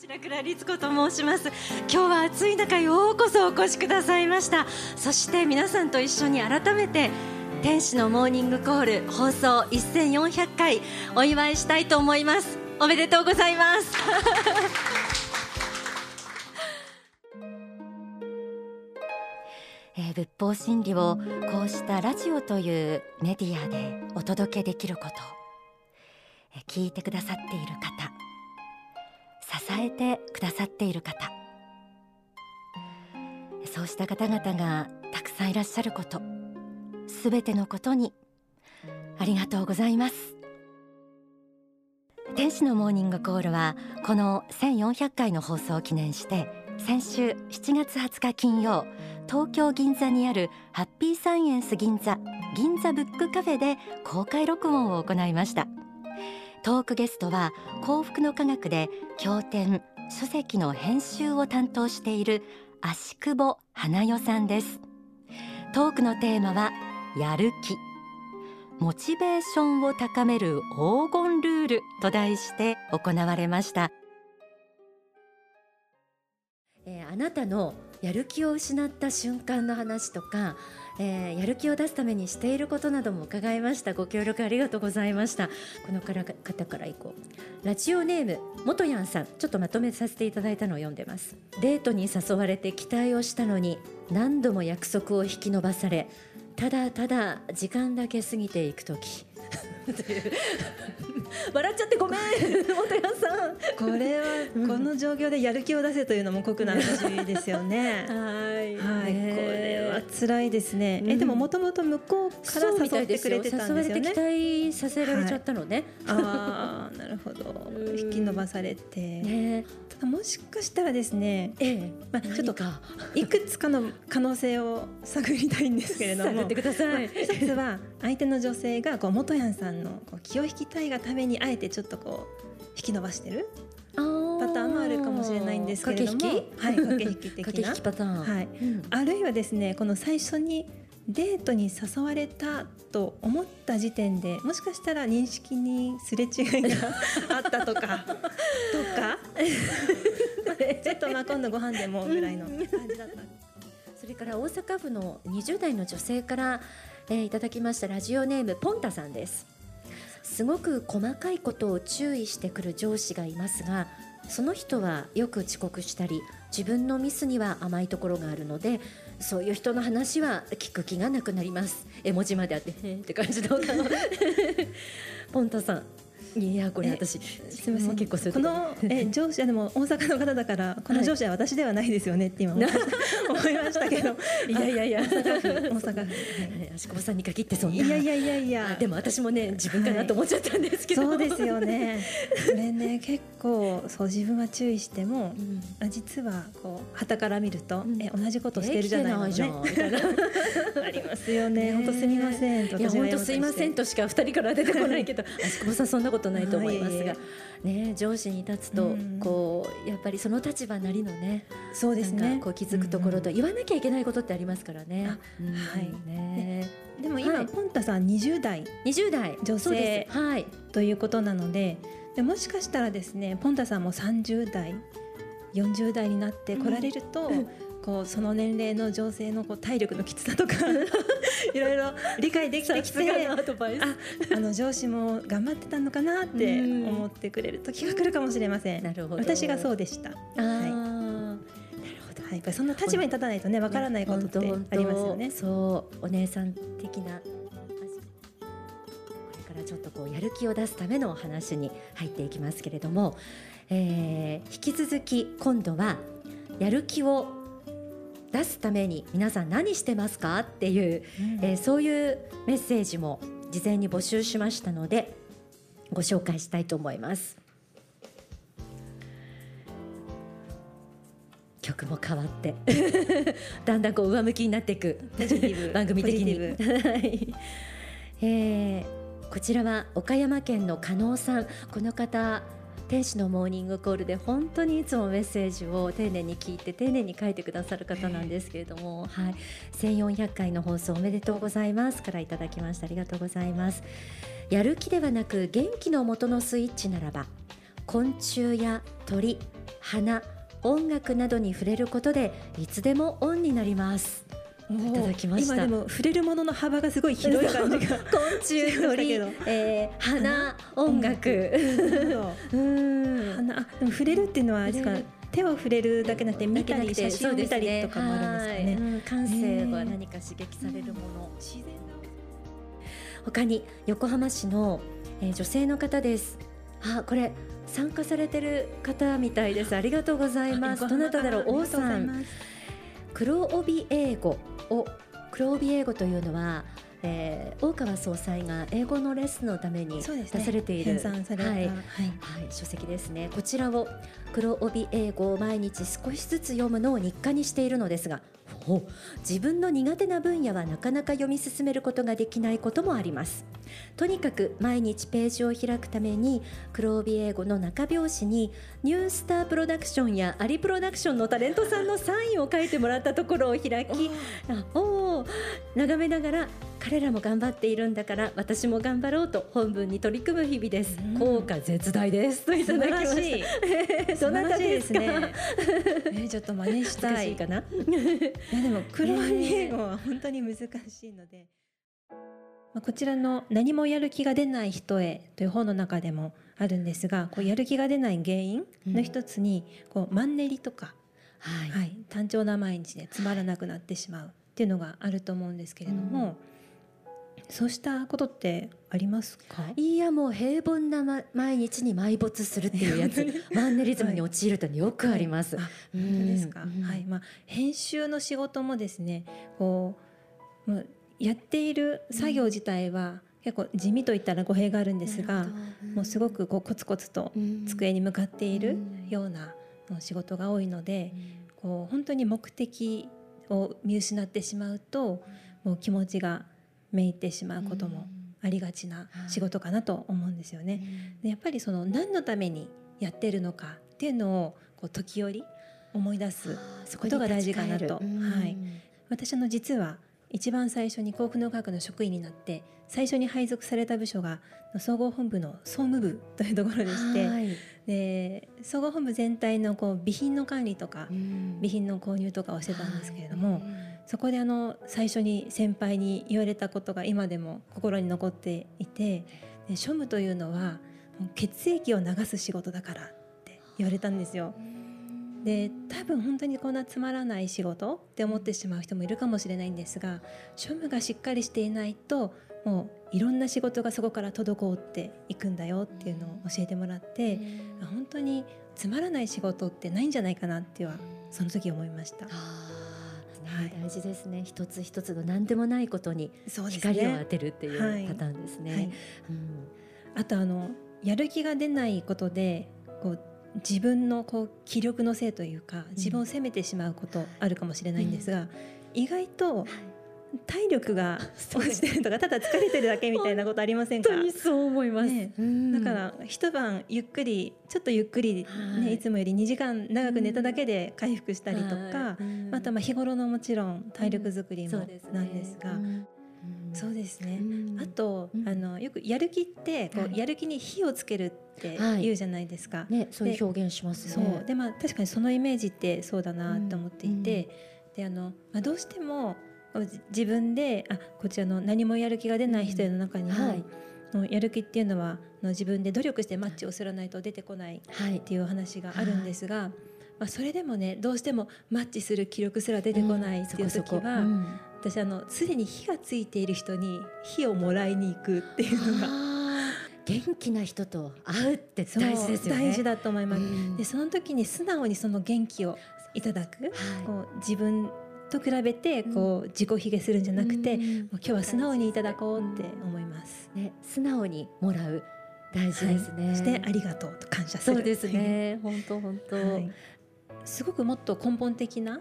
白倉律子と申します。今日は暑い中ようこそお越しくださいました。そして皆さんと一緒に改めて天使のモーニングコール放送1400回お祝いしたいと思います。おめでとうございます。えー、仏法真理をこうしたラジオというメディアでお届けできること、えー、聞いてくださっている方。支えてくださっている方。そうした方々がたくさんいらっしゃることすべてのことにありがとうございます。天使のモーニングコールはこの1400回の放送を記念して先週7月20日金曜東京銀座にあるハッピーサイエンス銀座銀座ブックカフェで公開録音を行いました。トークゲストは幸福の科学で経典書籍の編集を担当している足久保花代さんです。トークのテーマはやる気。モチベーションを高める黄金ルールと題して行われました、えー、あなたのやる気を失った瞬間の話とかえー、やる気を出すためにしていることなども伺いました。ご協力ありがとうございました。このから方からいこう。ラジオネーム元ヤンさん。ちょっとまとめさせていただいたのを読んでます。デートに誘われて期待をしたのに何度も約束を引き延ばされただただ時間だけ過ぎていく時。という 笑っちゃってごめん元谷さん。これはこの状況でやる気を出せというのも酷な話ですよね。はい。はい、これは辛いですね、えでももともと向こうから誘ってくれてたんですよね。期待させられちゃったのね、はい、ああなるほど。引き伸ばされて、ね、ただもしかしたらですね、ええ。まあ、ちょっといくつかの可能性を探りたいんですけれども。一つは相手の女性がこう元谷さんのこう気を引きたいがためにあえてちょっとこう引き伸ばしてるパターンもあるかもしれないんですけれどもはい駆け引き的な。パターン、はい、うん、あるいはですねこの最初にデートに誘われたと思った時点でもしかしたら認識にすれ違いがあったとか とか？ちょっとまあ今度ご飯でもぐらいの感じだった。それから大阪府の20代の女性からえー、いただきましたラジオネームポンタさんですすごく細かいことを注意してくる上司がいますがその人はよく遅刻したり自分のミスには甘いところがあるのでそういう人の話は聞く気がなくなります。絵文字まであってって感じの顔。ポンタさんいやこれ私すみません。結構そうこのえ 上司でも大阪の方だからこの上司は私ではないですよねって今思いましたけど。いやいやいや。大阪足久保さんに限ってそんないやいやいや。いやでも私もね自分かなと思っちゃったんですけど、そうですよね。これね結構そう自分は注意しても、うん、実はこう旗から見ると、え同じことしてるじゃないのね。ありますよね。本当すみませんいや本当すいませんとしか二人から出てこないけど。足久保さんそんなことことないと思いますが、ね、上司に立つと、こうやっぱりその立場なりのねそうですね。こう気づくところと、言わなきゃいけないことってありますからね。はい。ね。でも今、ポンタさん20代。20代。女性、はい、ということなのででもしかしたらですねポンタさんも30代40代になって来られると、こうその年齢の女性のこう体力のきつさとか いろいろ理解できてきてあ あの上司も頑張ってたのかなって思ってくれる時が来るかもしれません。なるほど。私がそうでした。はい。はい、やっぱりそんな立場に立たないとねわからないことってありますよね。そうお姉さん的なこれからちょっとこうやる気を出すための話に入っていきますけれども、えー、引き続き今度はやる気を出すために皆さん何してますかっていう、うん、えー、そういうメッセージも事前に募集しましたのでご紹介したいと思います。曲も変わって だんだんこう上向きになっていく 番組的に、えー、こちらは岡山県の加納さん。この方天使のモーニングコールで本当にいつもメッセージを丁寧に聞いて丁寧に書いてくださる方なんですけれども、はい、1400回の放送おめでとうございます。からいただきました。ありがとうございます。やる気ではなく元気の元のスイッチならば昆虫や鳥花音楽などに触れることでいつでもオンになりますいただきました。今でも触れるものの幅がすごい広い感じが昆虫鳥、えー、花音楽。うん。花あでも触れるっていうのはあれですか、ね、手を触れるだけなくて見たり写真を見たりとかもあるんですかね、ね、感性は何か刺激されるもの、自然他に横浜市の、えー、女性の方です。あこれ参加されてる方みたいです。ありがとうございます。どなただろう？王さん。黒帯英語を黒帯英語というのはえー、大川総裁が英語のレッスンのために出されている、ね、はい、はい、はい、書籍ですね。こちらを黒帯英語を毎日少しずつ読むのを日課にしているのですが自分の苦手な分野はなかなか読み進めることができないこともあります。とにかく毎日ページを開くために黒帯英語の中表紙にニュースタープロダクションやアリプロダクションのタレントさんのサインを書いてもらったところを開きおお眺めながら彼らも頑張っているんだから私も頑張ろうと本文に取り組む日々です、うん、効果絶大です。とい。ただきました。どなたですか？ね、えー、ちょっと真似したい。かな？いやでも黒帯英語は本当に難しいので、まあ、こちらの何もやる気が出ない人へという本の中でもあるんですがこうやる気が出ない原因の一つにこうマンネリとか、はい、はい、単調な毎日でつまらなくなってしまうっていうのがあると思うんですけれども、そうしたことってありますか？いやもう平凡な、ま、毎日に埋没するっていうやつ。マンネリズムに陥るとよくあります。はい、本当ですか、うん、はい。まあ、編集の仕事もですねこうもうやっている作業自体は、結構地味といったら語弊があるんですが、うん、もうすごくこうコツコツと机に向かっているような仕事が多いので、こう本当に目的を見失ってしまうともう気持ちがめいてしまうこともありがちな仕事かなと思うんですよね。でやっぱりその何のためにやってるのかっていうのをこう時折思い出すことが大事かなと。はい、私の実は一番最初に幸福の科学の職員になって最初に配属された部署が総合本部の総務部というところでして、はい、で総合本部全体のこう備品の管理とか、備品の購入とかをしてたんですけれども、そこであの最初に先輩に言われたことが今でも心に残っていてで庶務というのは血液を流す仕事だからって言われたんですよ。で多分本当にこんなつまらない仕事って思ってしまう人もいるかもしれないんですが庶務がしっかりしていないともういろんな仕事がそこから滞っていくんだよっていうのを教えてもらって本当につまらない仕事ってないんじゃないかなってはその時思いました。はい、大事ですね。一つ一つの何でもないことに光を当てるっていうパターンですね。はい。はい、うん、あとあのやる気が出ないことでこう自分のこう気力のせいというか自分を責めてしまうことあるかもしれないんですが、うん、意外と体力が落ちてるとかただ疲れてるだけみたいなことありませんか？そう思います、ね、だから一晩ゆっくりちょっとゆっくり、ね、い、つもより2時間長く寝ただけで回復したりとか、またまあ日頃のもちろん体力づくりもなんですが。そうですね。あと、あのよくやる気ってこう、やる気に火をつけるって言うじゃないですか。ね、そういう表現しますね。そう。でまあ確かにそのイメージってそうだなと思っていて、であのまあどうしても自分であこちらの何もやる気が出ない人の中にも、はい、やる気っていうのは自分で努力してマッチをすらないと出てこないっていう話があるんですが、はい、まあ、それでもねどうしてもマッチする気力すら出てこないっていう時は、うん、私あのすでに火がついている人に火をもらいに行くっていうのが。元気な人と会うって大事ですよね。大事だと思います。うん、でその時に素直にその元気をいただく、はい、こう自分と比べてこう自己卑下するんじゃなくて、もう今日は素直にいただこうって思います。ね、素直にもらう大事ですね。はい、してありがとうと感謝する。そうですね。本当本当、はい。すごくもっと根本的な、は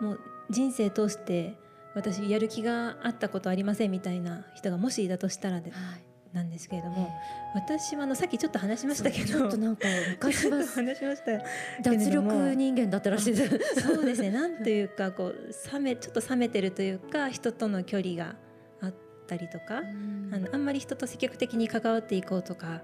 い、もう人生通して私やる気があったことありませんみたいな人がもしいたとしたらで、はい、なんですけれども、私はあのさっきちょっと話しましたけどちょっとなんか昔は話しました脱力人間だったらしいです。そうですね。なんというかこう冷めちょっと冷めてるというか人との距離があったりとかあのあんまり人と積極的に関わっていこうとか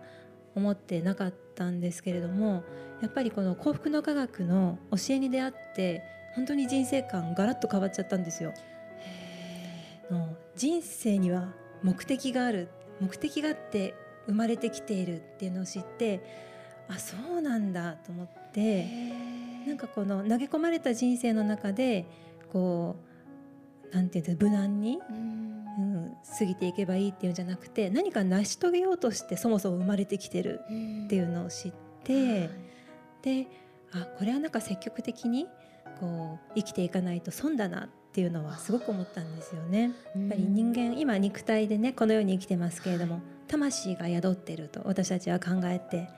思ってなかったんですけれどもやっぱりこの幸福の科学の教えに出会って本当に人生観ガラッと変わっちゃったんですよ。の人生には目的がある目的があって生まれてきているっていうのを知ってあそうなんだと思ってなんかこの投げ込まれた人生の中でこうなんていう無難に、うん、過ぎていけばいいっていうんじゃなくて何か成し遂げようとしてそもそも生まれてきてるっていうのを知って、であこれはなんか積極的にこう生きていかないと損だなっていうのはすごく思ったんですよね。やっぱり人間今肉体でねこのように生きてますけれども魂が宿っていると私たちは考えて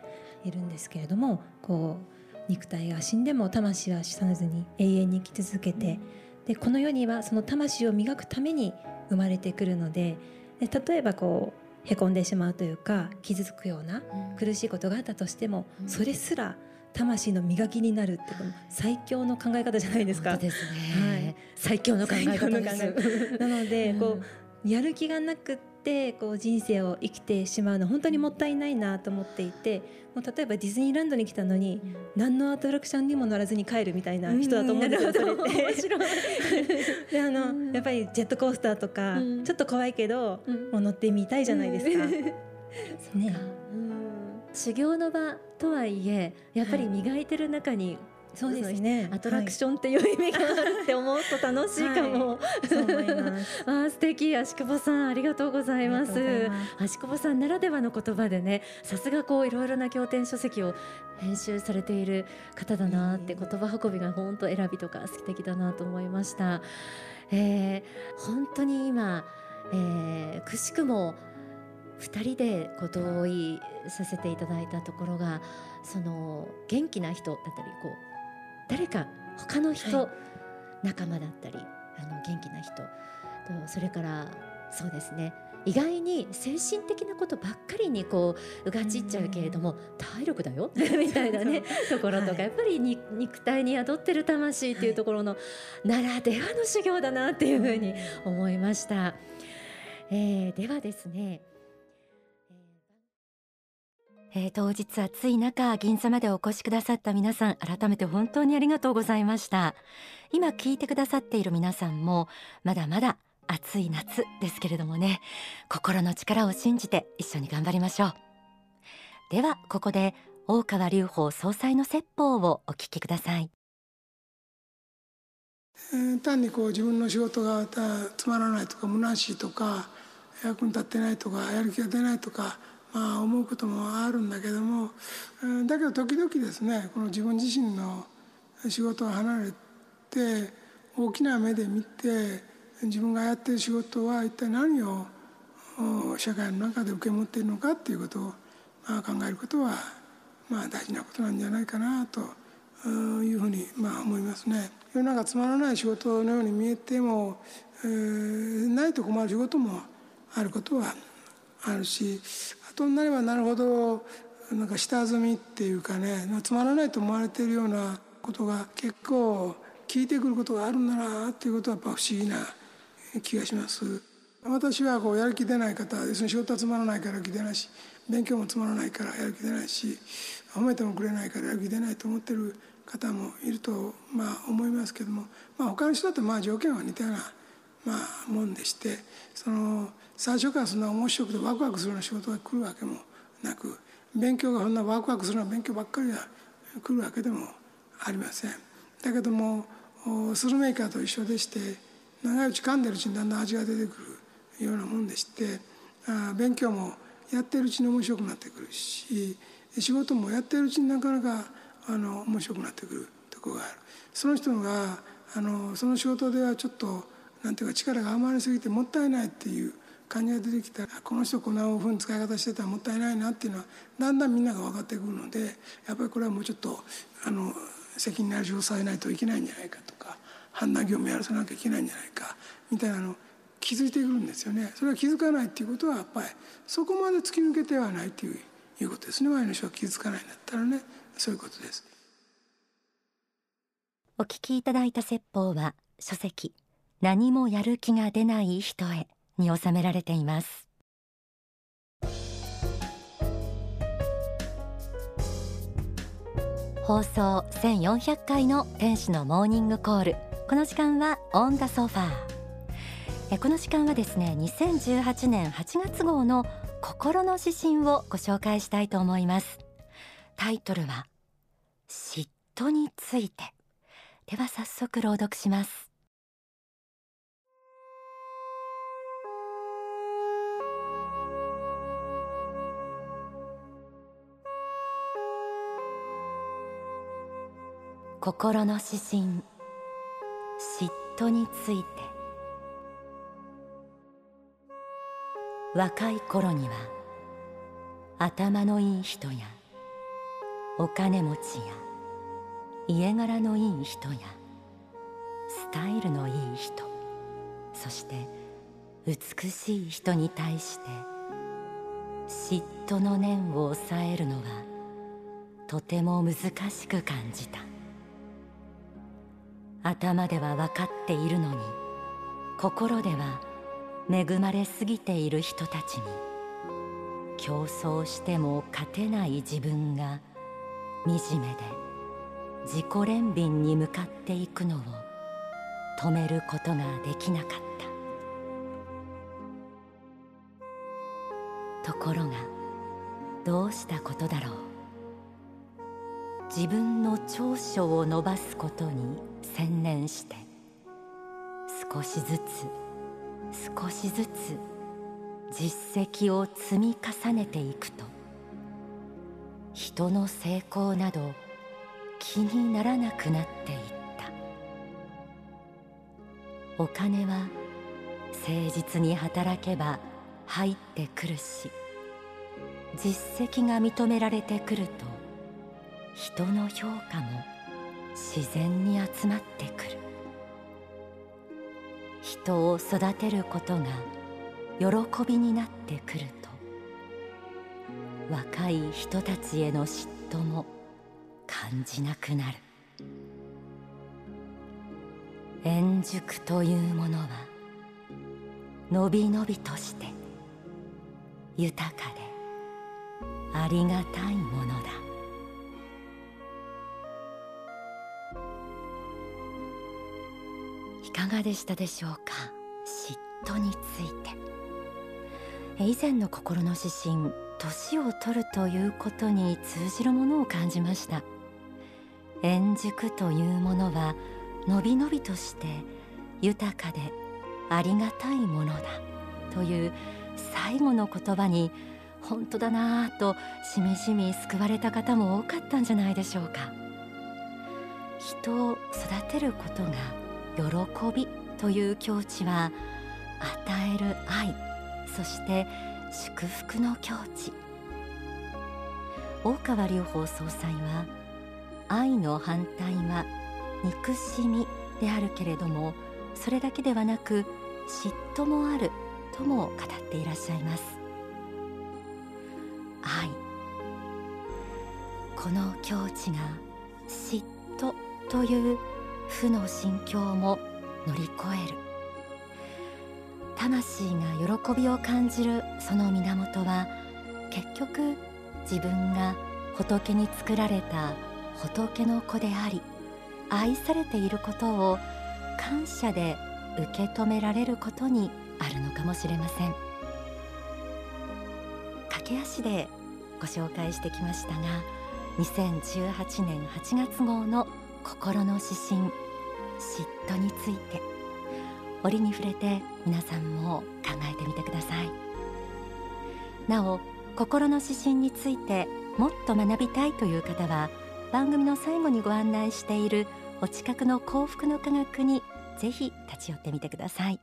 いるんですけれどもこう肉体が死んでも魂は死さずに永遠に生き続けてでこの世にはその魂を磨くために生まれてくるのでで例えばこうへこんでしまうというか傷つくような苦しいことがあったとしてもそれすら魂の磨きになるってこの最強の考え方じゃないですか。ですね。はい、最強の考え方です。なので、こうやる気がなくてこう人生を生きてしまうの本当にもったいないなと思っていてもう例えばディズニーランドに来たのに、うん、何のアトラクションにも乗らずに帰るみたいな人だと思うんですよ、それって。であの、やっぱりジェットコースターとか、ちょっと怖いけど、もう乗ってみたいじゃないですか。ね、修行の場とはいえやっぱり磨いてる中に、そうですね。アトラクションっていう意味があるって思うと楽しいかも。はい、そう思います。あ素敵足久保さんありがとうございます。足久保さんならではの言葉でね、さすがこういろいろな経典書籍を編集されている方だなって言葉運びが本当選びとか素敵だなと思いました。えー、本当に今、えー、くしくも2人でこう同意させていただいたところがその元気な人だったりこう誰か他の人、はい、仲間だったりあの元気な人とそれからそうですね意外に精神的なことばっかりにこううがちっちゃうけれども体力だよ？みたいなねところとか、はい、やっぱり肉体に宿ってる魂っていうところのならではの修行だなっていうふうに思いました。えー、ではですねえー、当日暑い中銀座までお越しくださった皆さん改めて本当にありがとうございました。今聞いてくださっている皆さんもまだまだ暑い夏ですけれどもね心の力を信じて一緒に頑張りましょう。ではここで大川隆法総裁の説法をお聞きください、単にこう自分の仕事がつまらないとか虚しいとか役に立ってないとかやる気が出ないとかまあ、思うこともあるんだけどもだけど時々ですねこの自分自身の仕事を離れて大きな目で見て自分がやってる仕事は一体何を社会の中で受け持っているのかっていうことを、まあ、考えることは、まあ、大事なことなんじゃないかなというふうに、まあ、思いますね。世の中つまらない仕事のように見えても、えー、ないと困る仕事もあることはあるしとになればなるほどなんか下積みっていうかねつまらないと思われているようなことが結構聞いてくることがあるんだなっていうことはやっぱ不思議な気がします。私はこうやる気出ない方要するに仕事はつまらないからやる気出ないし勉強もつまらないからやる気出ないし褒めてもくれないからやる気出ないと思ってる方もいるとまあ思いますけども、まあ、他の人だとまあ条件は似たようなまあもんでしてその最初からそんな面白くてワクワクするような仕事が来るわけもなく勉強がそんなワクワクするような勉強ばっかりが来るわけでもありません。だけどもスルメーカーと一緒でして長いうち噛んでるうちにだんだん味が出てくるようなもんでしてあ勉強もやってるうちに面白くなってくるし仕事もやってるうちになかなかあの面白くなってくるところがある。その人があのその仕事ではちょっとなんていうか力が余りすぎてもったいないっていう感じが出てきたらこの人こんなふうに使い方してたらもったいないなっていうのはだんだんみんなが分かってくるのでやっぱりこれはもうちょっとあの責任ある仕事させないといけないんじゃないかとか判断業務やらせなきゃいけないんじゃないかみたいなの気づいてくるんですよね。それは気づかないっていうことはやっぱりそこまで突き抜けてはないっていういうことですね。前の人は気づかないんだったらねそういうことです。お聞きいただいた説法は書籍何もやる気が出ない人へに収められています。放送1400回の天使のモーニングコール。この時間はオンダソファー。えこの時間はですね2018年8月号の心の指針をご紹介したいと思います。タイトルは嫉妬について。では早速朗読します。心の指針嫉妬について。若い頃には頭のいい人やお金持ちや家柄のいい人やスタイルのいい人そして美しい人に対して嫉妬の念を抑えるのはとても難しく感じた。頭では分かっているのに心では恵まれすぎている人たちに競争しても勝てない自分が惨めで自己憐憫に向かっていくのを止めることができなかった。ところがどうしたことだろう。自分の長所を伸ばすことに専念して少しずつ少しずつ実績を積み重ねていくと人の成功など気にならなくなっていった。お金は誠実に働けば入ってくるし実績が認められてくると人の評価も自然に集まってくる。人を育てることが喜びになってくると若い人たちへの嫉妬も感じなくなる。円熟というものはのびのびとして豊かでありがたいものだ。いかがでしたでしょうか？嫉妬について。以前の心の指針年を取るということに通じるものを感じました。円熟というものはのびのびとして豊かでありがたいものだ。という最後の言葉に本当だなぁとしみじみ救われた方も多かったんじゃないでしょうか。人を育てることが喜びという境地は与える愛そして祝福の境地。大川隆法総裁は愛の反対は憎しみであるけれどもそれだけではなく嫉妬もあるとも語っていらっしゃいます。愛。この境地が嫉妬という負の心境も乗り越える。魂が喜びを感じるその源は結局自分が仏に作られた仏の子であり愛されていることを感謝で受け止められることにあるのかもしれません。駆け足でご紹介してきましたが2018年8月号の心の指針嫉妬について折に触れて皆さんも考えてみてくださいなお心の指針についてもっと学びたいという方は番組の最後にご案内しているお近くの幸福の科学にぜひ立ち寄ってみてください